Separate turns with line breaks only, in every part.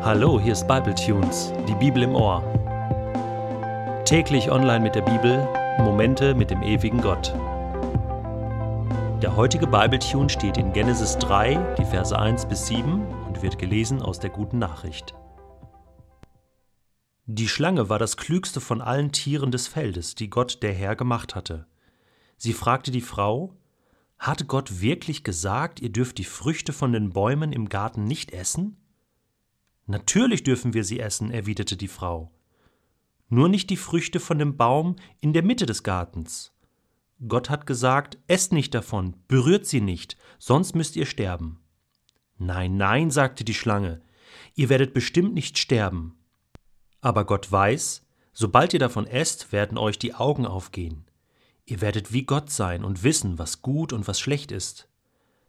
Hallo, hier ist Bible Tunes, die Bibel im Ohr. Täglich online mit der Bibel, Momente mit dem ewigen Gott. Der heutige Bible Tune steht in Genesis 3, die Verse 1 bis 7 und wird gelesen aus der guten Nachricht. Die Schlange war das klügste von allen Tieren des Feldes, die Gott der Herr gemacht hatte. Sie fragte die Frau: Hat Gott wirklich gesagt, ihr dürft die Früchte von den Bäumen im Garten nicht essen? Natürlich dürfen wir sie essen, erwiderte die Frau. Nur nicht die Früchte von dem Baum in der Mitte des Gartens. Gott hat gesagt, esst nicht davon, berührt sie nicht, sonst müsst ihr sterben. Nein, nein, sagte die Schlange, ihr werdet bestimmt nicht sterben. Aber Gott weiß, sobald ihr davon esst, werden euch die Augen aufgehen. Ihr werdet wie Gott sein und wissen, was gut und was schlecht ist.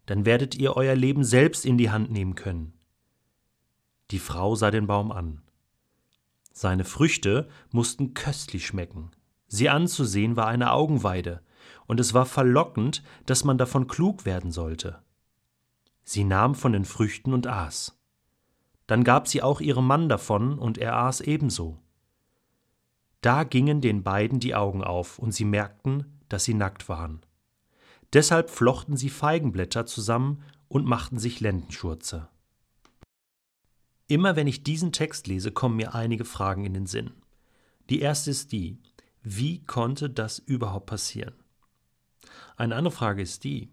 Dann werdet ihr euer Leben selbst in die Hand nehmen können. Die Frau sah den Baum an. Seine Früchte mussten köstlich schmecken. Sie anzusehen war eine Augenweide, und es war verlockend, dass man davon klug werden sollte. Sie nahm von den Früchten und aß. Dann gab sie auch ihrem Mann davon, und er aß ebenso. Da gingen den beiden die Augen auf, und sie merkten, dass sie nackt waren. Deshalb flochten sie Feigenblätter zusammen und machten sich Lendenschurze. Immer wenn ich diesen Text lese, kommen mir einige Fragen in den Sinn. Die erste ist die, wie konnte das überhaupt passieren? Eine andere Frage ist die,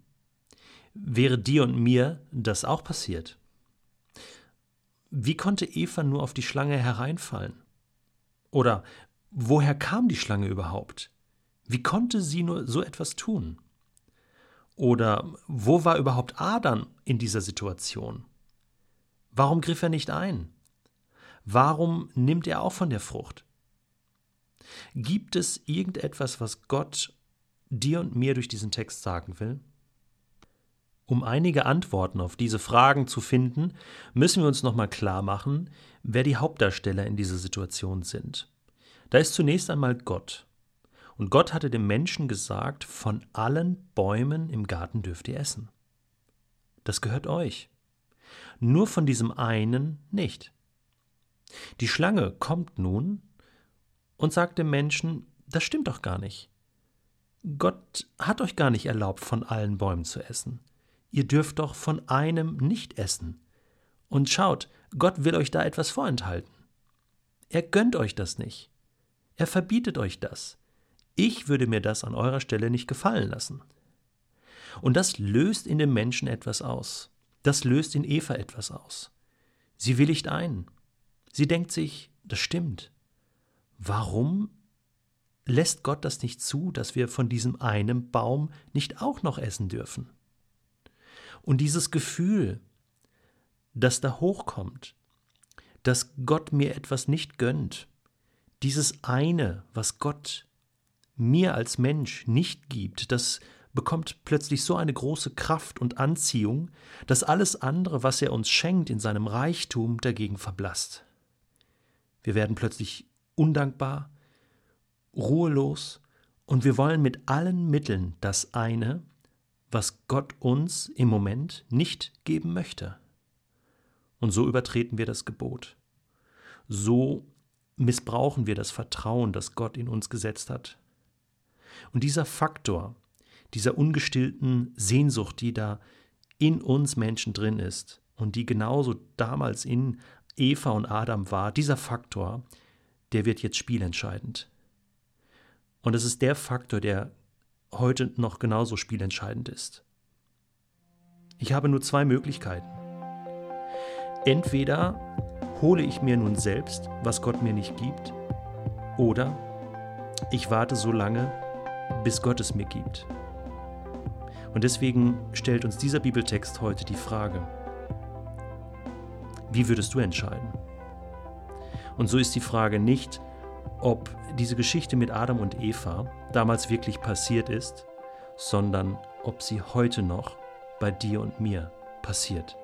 wäre dir und mir das auch passiert? Wie konnte Eva nur auf die Schlange hereinfallen? Oder woher kam die Schlange überhaupt? Wie konnte sie nur so etwas tun? Oder wo war überhaupt Adam in dieser Situation? Warum griff er nicht ein? Warum nimmt er auch von der Frucht? Gibt es irgendetwas, was Gott dir und mir durch diesen Text sagen will? Um einige Antworten auf diese Fragen zu finden, müssen wir uns nochmal klar machen, wer die Hauptdarsteller in dieser Situation sind. Da ist zunächst einmal Gott. Und Gott hatte dem Menschen gesagt, von allen Bäumen im Garten dürft ihr essen. Das gehört euch nur von diesem einen nicht. Die Schlange kommt nun und sagt dem Menschen, das stimmt doch gar nicht. Gott hat euch gar nicht erlaubt, von allen Bäumen zu essen. Ihr dürft doch von einem nicht essen. Und schaut, Gott will euch da etwas vorenthalten. Er gönnt euch das nicht. Er verbietet euch das. Ich würde mir das an eurer Stelle nicht gefallen lassen. Und das löst in dem Menschen etwas aus. Das löst in Eva etwas aus. Sie willigt ein. Sie denkt sich, das stimmt. Warum lässt Gott das nicht zu, dass wir von diesem einen Baum nicht auch noch essen dürfen? Und dieses Gefühl, das da hochkommt, dass Gott mir etwas nicht gönnt, dieses eine, was Gott mir als Mensch nicht gibt, das bekommt plötzlich so eine große Kraft und Anziehung, dass alles andere, was er uns schenkt in seinem Reichtum, dagegen verblasst. Wir werden plötzlich undankbar, ruhelos und wir wollen mit allen Mitteln das eine, was Gott uns im Moment nicht geben möchte. Und so übertreten wir das Gebot. So missbrauchen wir das Vertrauen, das Gott in uns gesetzt hat. Und dieser Faktor, dieser ungestillten Sehnsucht, die da in uns Menschen drin ist und die genauso damals in Eva und Adam war, dieser Faktor, der wird jetzt spielentscheidend. Und es ist der Faktor, der heute noch genauso spielentscheidend ist. Ich habe nur zwei Möglichkeiten. Entweder hole ich mir nun selbst, was Gott mir nicht gibt, oder ich warte so lange, bis Gott es mir gibt. Und deswegen stellt uns dieser Bibeltext heute die Frage, wie würdest du entscheiden? Und so ist die Frage nicht, ob diese Geschichte mit Adam und Eva damals wirklich passiert ist, sondern ob sie heute noch bei dir und mir passiert.